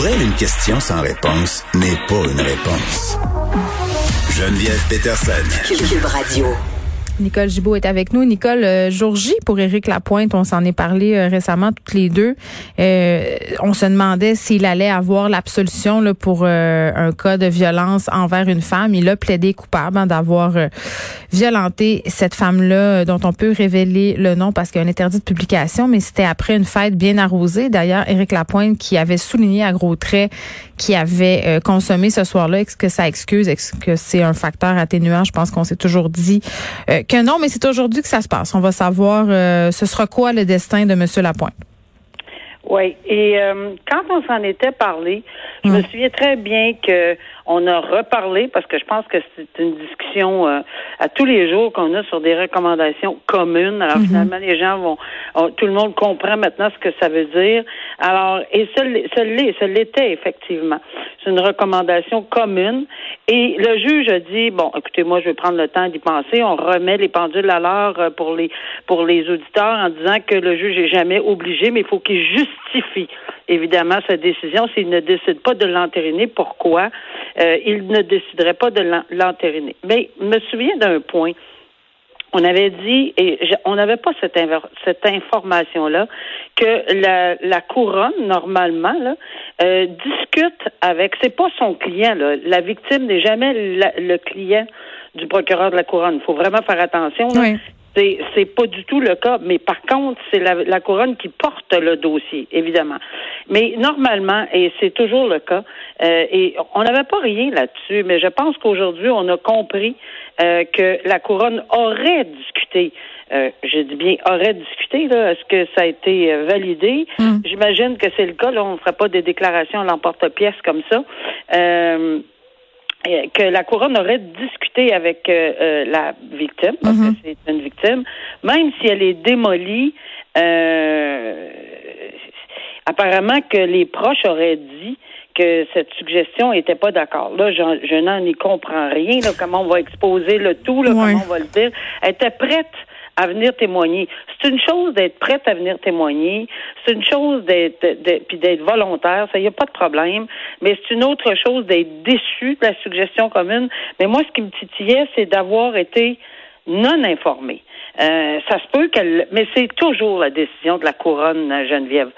Pour elle, une question sans réponse n'est pas une réponse. Geneviève Peterson. Cube Radio. Nicole Gibault est avec nous. Nicole, euh, J pour Éric Lapointe, on s'en est parlé euh, récemment toutes les deux. Euh, on se demandait s'il allait avoir l'absolution là, pour euh, un cas de violence envers une femme. Il a plaidé coupable hein, d'avoir violenté cette femme-là, dont on peut révéler le nom parce qu'il y a un interdit de publication, mais c'était après une fête bien arrosée. D'ailleurs, Éric Lapointe qui avait souligné à gros traits qui avait consommé ce soir-là, est-ce que ça excuse, est-ce que c'est un facteur atténuant? Je pense qu'on s'est toujours dit que non, mais c'est aujourd'hui que ça se passe. On va savoir euh, ce sera quoi le destin de M. Lapointe. Oui, et euh, quand on s'en était parlé, je me hum. souviens très bien que on a reparlé parce que je pense que c'est une discussion euh, à tous les jours qu'on a sur des recommandations communes. Alors mhm. finalement, les gens vont, tout le monde comprend maintenant ce que ça veut dire. Alors et ce l'était effectivement. C'est une recommandation commune. Et le juge a dit bon, écoutez, moi je vais prendre le temps d'y penser. On remet les pendules à l'heure euh, pour les pour les auditeurs en disant que le juge est jamais obligé, mais il faut qu'il justifie évidemment sa décision s'il ne décide pas de l'entériner. Pourquoi? Euh, il ne déciderait pas de l'entériner. Mais je me souviens d'un point. On avait dit, et on n'avait pas cette, cette information-là, que la, la, couronne, normalement, là, euh, discute avec, c'est pas son client, là, la victime n'est jamais le client du procureur de la couronne. Il faut vraiment faire attention. Là. C'est, c'est pas du tout le cas, mais par contre, c'est la, la, couronne qui porte le dossier, évidemment. Mais normalement, et c'est toujours le cas, euh, et on n'avait pas rien là-dessus, mais je pense qu'aujourd'hui, on a compris euh, que la couronne aurait discuté. Euh, je dis bien aurait discuté, là. Est-ce que ça a été euh, validé? Hmm. J'imagine que c'est le cas. Là, on ne ferait pas des déclarations à l'emporte-pièce comme ça. Euh, euh, que la couronne aurait discuté avec euh, euh, la victime, parce que mhm. c'est une victime, même si elle est démolie, apparemment que les proches auraient dit que cette suggestion n'était pas d'accord. Là, je, n'en y comprends rien, là, comment on va exposer le tout, là, comment on va le dire. Elle était prête à venir témoigner. C'est une chose d'être prête à venir témoigner, c'est une chose d'être puis d'être volontaire, ça y a pas de problème, mais c'est une autre chose d'être déçu de la suggestion commune. Mais moi, ce qui me titillait, c'est d'avoir été non informé. Euh, ça se peut qu'elle, mais c'est toujours la décision de la couronne, Geneviève.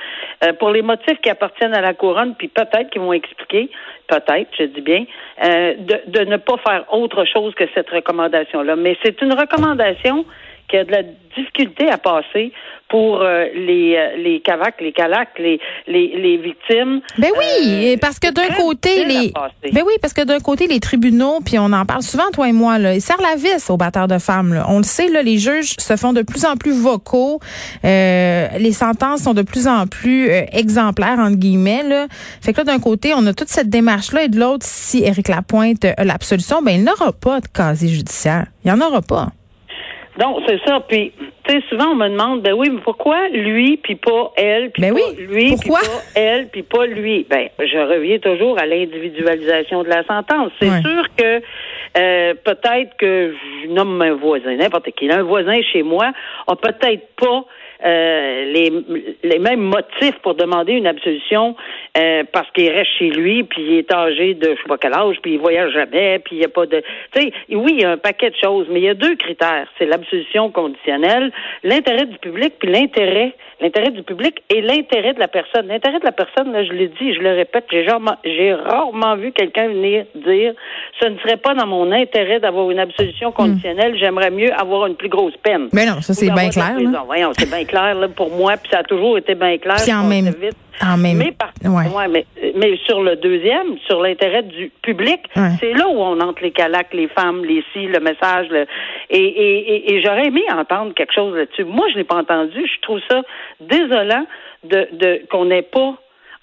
Euh, pour les motifs qui appartiennent à la couronne, puis peut-être qu'ils vont expliquer, peut-être, je dis bien, euh, de ne pas faire autre chose que cette recommandation-là. Mais c'est une recommandation qui a de la difficulté à passer pour euh, les euh, les cavacs, les calacs, les les, les victimes. Ben oui, euh, parce que d'un côté les Ben oui, parce que d'un côté les tribunaux puis on en parle souvent toi et moi là, ils serrent la vis aux batteurs de femmes là. On le sait là, les juges se font de plus en plus vocaux, les sentences sont de plus en plus exemplaires entre guillemets là. Fait que là d'un côté, on a toute cette démarche là et de l'autre si Éric Lapointe a l'absolution, ben il n'aura pas de casier judiciaire. Il n'y en aura pas. Non, c'est ça. Puis, tu sais, souvent on me demande, ben oui, mais pourquoi lui puis pas elle, puis ben pas oui. lui puis pas elle, puis pas lui? Ben, je reviens toujours à l'individualisation de la sentence. C'est sûr que euh, peut-être que je nomme un voisin, n'importe qui, un voisin chez moi a peut-être pas euh, les, les mêmes motifs pour demander une absolution euh, parce qu'il reste chez lui, puis il est âgé de je sais pas quel âge, puis il voyage jamais, puis il n'y a pas de... Tu sais, oui, il y a un paquet de choses, mais il y a deux critères. C'est l'absolution conditionnelle, l'intérêt du public, puis l'intérêt, l'intérêt du public et l'intérêt de la personne. L'intérêt de la personne, là, je l'ai dit, je le répète, j'ai rarement, j'ai rarement vu quelqu'un venir dire ce ne serait pas dans mon intérêt d'avoir une absolution conditionnelle, j'aimerais mieux avoir une plus grosse peine. Mais non, ça c'est bien clair. Voyons, c'est bien clair là, pour moi, puis ça a toujours été bien clair. Puis en même, en même, mais, ouais. Mais, mais sur le deuxième, sur l'intérêt du public, c'est là où on entre les calacs, les femmes, les si, le message. Le, et, et, et, j'aurais aimé entendre quelque chose là-dessus. Moi, je l'ai pas entendu. Je trouve ça désolant de, de qu'on n'ait pas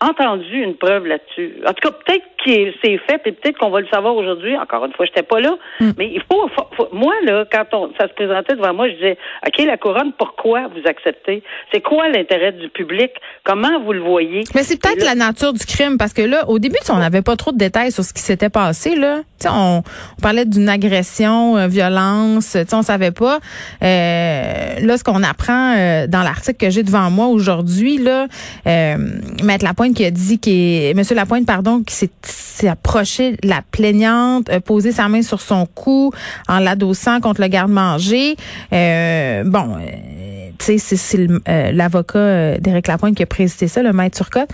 entendu une preuve là-dessus. En tout cas, peut-être que c'est fait, et peut-être qu'on va le savoir aujourd'hui. Encore une fois, je n'étais pas là. Hmm. Mais il faut, moi, là, quand on, ça se présentait devant moi, je disais, OK, la couronne, pourquoi vous acceptez? C'est quoi l'intérêt du public? Comment vous le voyez? Mais c'est peut-être la nature du crime, parce que là, au début, on n'avait pas trop de détails sur ce qui s'était passé, là. On, on, parlait d'une agression, euh, violence, on savait pas. Euh, là, ce qu'on apprend euh, dans l'article que j'ai devant moi aujourd'hui, là, euh, Maître Lapointe qui a dit qui Monsieur Lapointe, pardon, qui s'est approché la plaignante, a posé sa main sur son cou en l'adossant contre le garde-manger. bon, tu sais, c'est l'avocat d'Éric Lapointe qui a précisé ça, le maître Turcotte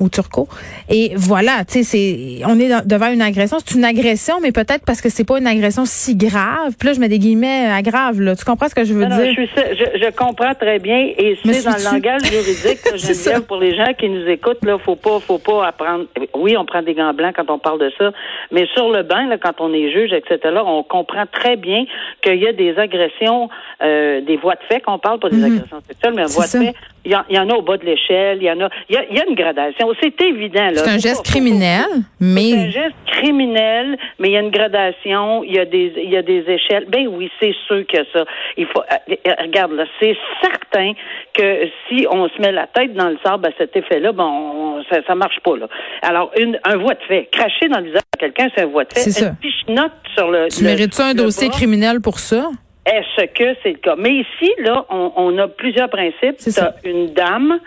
ou Turco. Et voilà, tu sais, c'est, on est devant une agression. C'est une agression, mais peut-être parce que c'est pas une agression si grave. Puis là, je mets des guillemets à grave. Là. Tu comprends ce que je veux dire? je, je, je, comprends très bien. Et c'est dans le langage juridique, Geneviève, pour les gens qui nous écoutent, là, faut pas, faut pas apprendre. Oui, on prend des gants blancs quand on parle de ça, mais sur le banc, là, quand on est juge, etc., on comprend très bien qu'il y a des agressions, euh, des voies de fait qu'on parle, pas des mhm. agressions sexuelles, mais voies de fait il y, en a au bas de l'échelle, il y en a. Il y a, une gradation. C'est évident. là. C'est un geste criminel, mais. C'est un geste criminel, mais il y a une gradation, il y a des, il y a des échelles. Ben oui, c'est sûr que ça. Il faut. Euh, regarde là, c'est certain que si on se met la tête dans le sable à cet effet-là, bon, ça, ça marche pas là. Alors, une, un voie de fait, cracher dans le visage de quelqu'un, c'est un voie de fait. C'est ça. note sur le. Tu mérites-tu un dossier criminel pour ça? Est-ce que c'est le cas? Mais ici, là, on, on a plusieurs principes. Tu as une dame,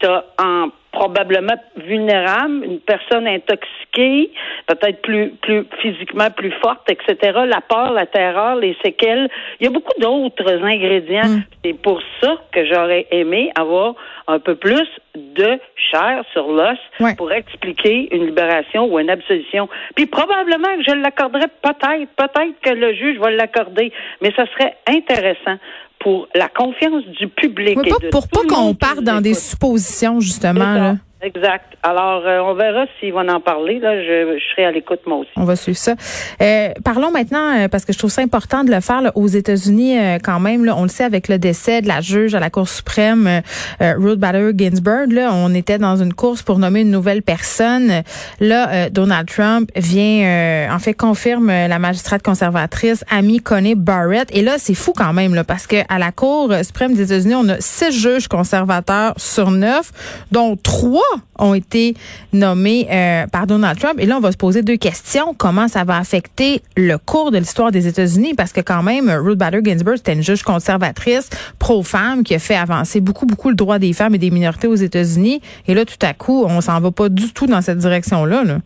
tu as en probablement vulnérable, une personne intoxiquée, peut-être plus, plus physiquement plus forte, etc. La peur, la terreur, les séquelles. Il y a beaucoup d'autres ingrédients. Mm. C'est pour ça que j'aurais aimé avoir un peu plus de chair sur l'os pour expliquer une libération ou une absolution. Puis probablement que je l'accorderais peut-être, peut-être que le juge va l'accorder, mais ça serait intéressant pour la confiance du public. Oui, pas, pour pas qu'on parte dans des suppositions, justement. Là. Exact. Alors, euh, on verra s'ils vont en parler. Là, je, je, serai à l'écoute moi aussi. On va suivre ça. Euh, parlons maintenant, euh, parce que je trouve ça important de le faire là, aux États-Unis quand même. Là, on le sait avec le décès de la juge à la Cour suprême, Ruth Bader Ginsburg. Là, on était dans une course pour nommer une nouvelle personne. Là, Donald Trump vient, en fait, confirme la magistrate conservatrice Amy Coney Barrett. Et là, c'est fou quand même, là, parce que à la Cour suprême des États-Unis, on a six juges conservateurs sur neuf, dont trois ont été nommés euh, par Donald Trump. Et là, on va se poser deux questions. Comment ça va affecter le cours de l'histoire des États-Unis? Parce que quand même, Ruth Bader Ginsburg, c'était une juge conservatrice, pro-femme, qui a fait avancer beaucoup, beaucoup le droit des femmes et des minorités aux États-Unis. Et là, tout à coup, on s'en va pas du tout dans cette direction-là. Là.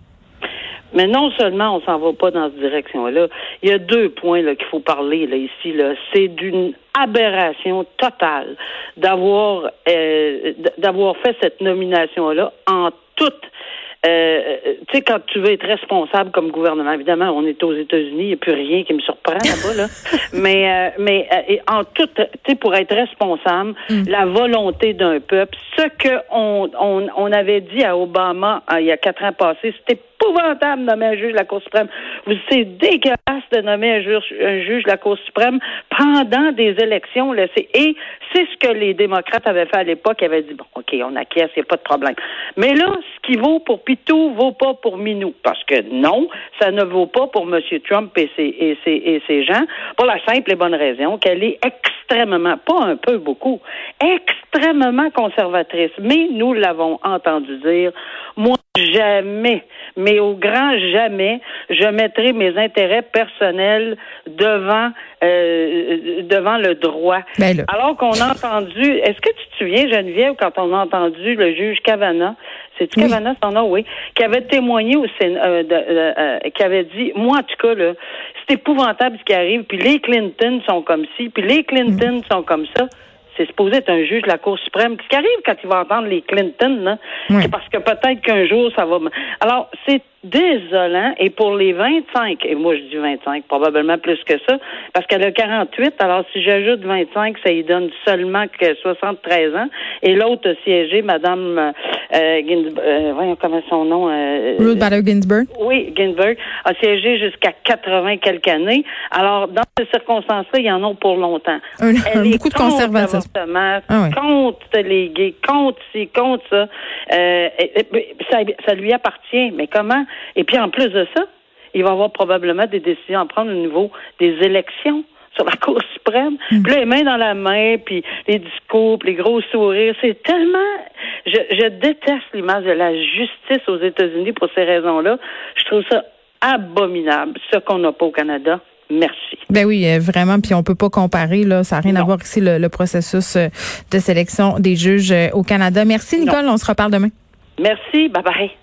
Mais non seulement on s'en va pas dans cette direction-là, il y a deux points là qu'il faut parler là ici là. C'est d'une aberration totale d'avoir euh, d'avoir fait cette nomination-là en toute euh, tu sais, quand tu veux être responsable comme gouvernement, évidemment, on est aux États-Unis, il n'y a plus rien qui me surprend là-bas, là. mais, euh, mais euh, en tout, tu sais, pour être responsable, mm. la volonté d'un peuple, ce que on, on, on avait dit à Obama il y a quatre ans passés, c'était épouvantable de nommer un juge de la Cour suprême. Vous c'est dégueulasse de nommer un juge, un juge de la Cour suprême pendant des élections. Là. Et c'est ce que les démocrates avaient fait à l'époque. Ils avaient dit, bon, OK, on acquiesce, il n'y a pas de problème. Mais là, ce qui vaut pour Pitou vaut pas pour Minou. Parce que non, ça ne vaut pas pour M. Trump et ses, et ses, et ses gens, pour la simple et bonne raison qu'elle est extrêmement, pas un peu, beaucoup, extrêmement conservatrice. Mais nous l'avons entendu dire, jamais, mais au grand jamais, je mettrai mes intérêts personnels devant euh, devant le droit. Ben Alors qu'on a entendu, est-ce que tu te souviens, Geneviève, quand on a entendu le juge Cavana, c'est oui. Cavana son nom, oui, qui avait témoigné au Sénat, euh, euh, qui avait dit, moi en tout cas là, c'est épouvantable ce qui arrive, puis les Clinton sont comme ci, puis les Clinton sont comme ça c'est supposé être un juge de la Cour suprême. Ce qui arrive quand il va entendre les Clinton, là, c'est parce que peut-être qu'un jour, ça va... Alors, c'est désolant. Et pour les 25, et moi je dis 25, probablement plus que ça, parce qu'elle a 48, alors si j'ajoute 25, ça y donne seulement que 73 ans. Et l'autre a siégé, Madame euh, euh, voyons comment son nom. Euh, Ruth Bader Ginsburg. Oui, Ginsburg a siégé jusqu'à 80 quelques années. Alors, dans ces circonstances-là, il y en a pour longtemps. Un, beaucoup de conservatisme. Ah contre les gays, contre ci, contre ça. Euh, ça. Ça lui appartient. Mais comment et puis en plus de ça, il va y avoir probablement des décisions à prendre au niveau des élections sur la Cour suprême. Mm. Puis là, les mains dans la main, puis les discours, puis les gros sourires. C'est tellement... Je, je déteste l'image de la justice aux États-Unis pour ces raisons-là. Je trouve ça abominable, ce qu'on n'a pas au Canada. Merci. Ben oui, euh, vraiment. Puis on peut pas comparer là. Ça n'a rien à voir ici le, processus euh, de sélection des juges euh, au Canada. Merci Nicole. On se reparle demain. Merci. Bye bye.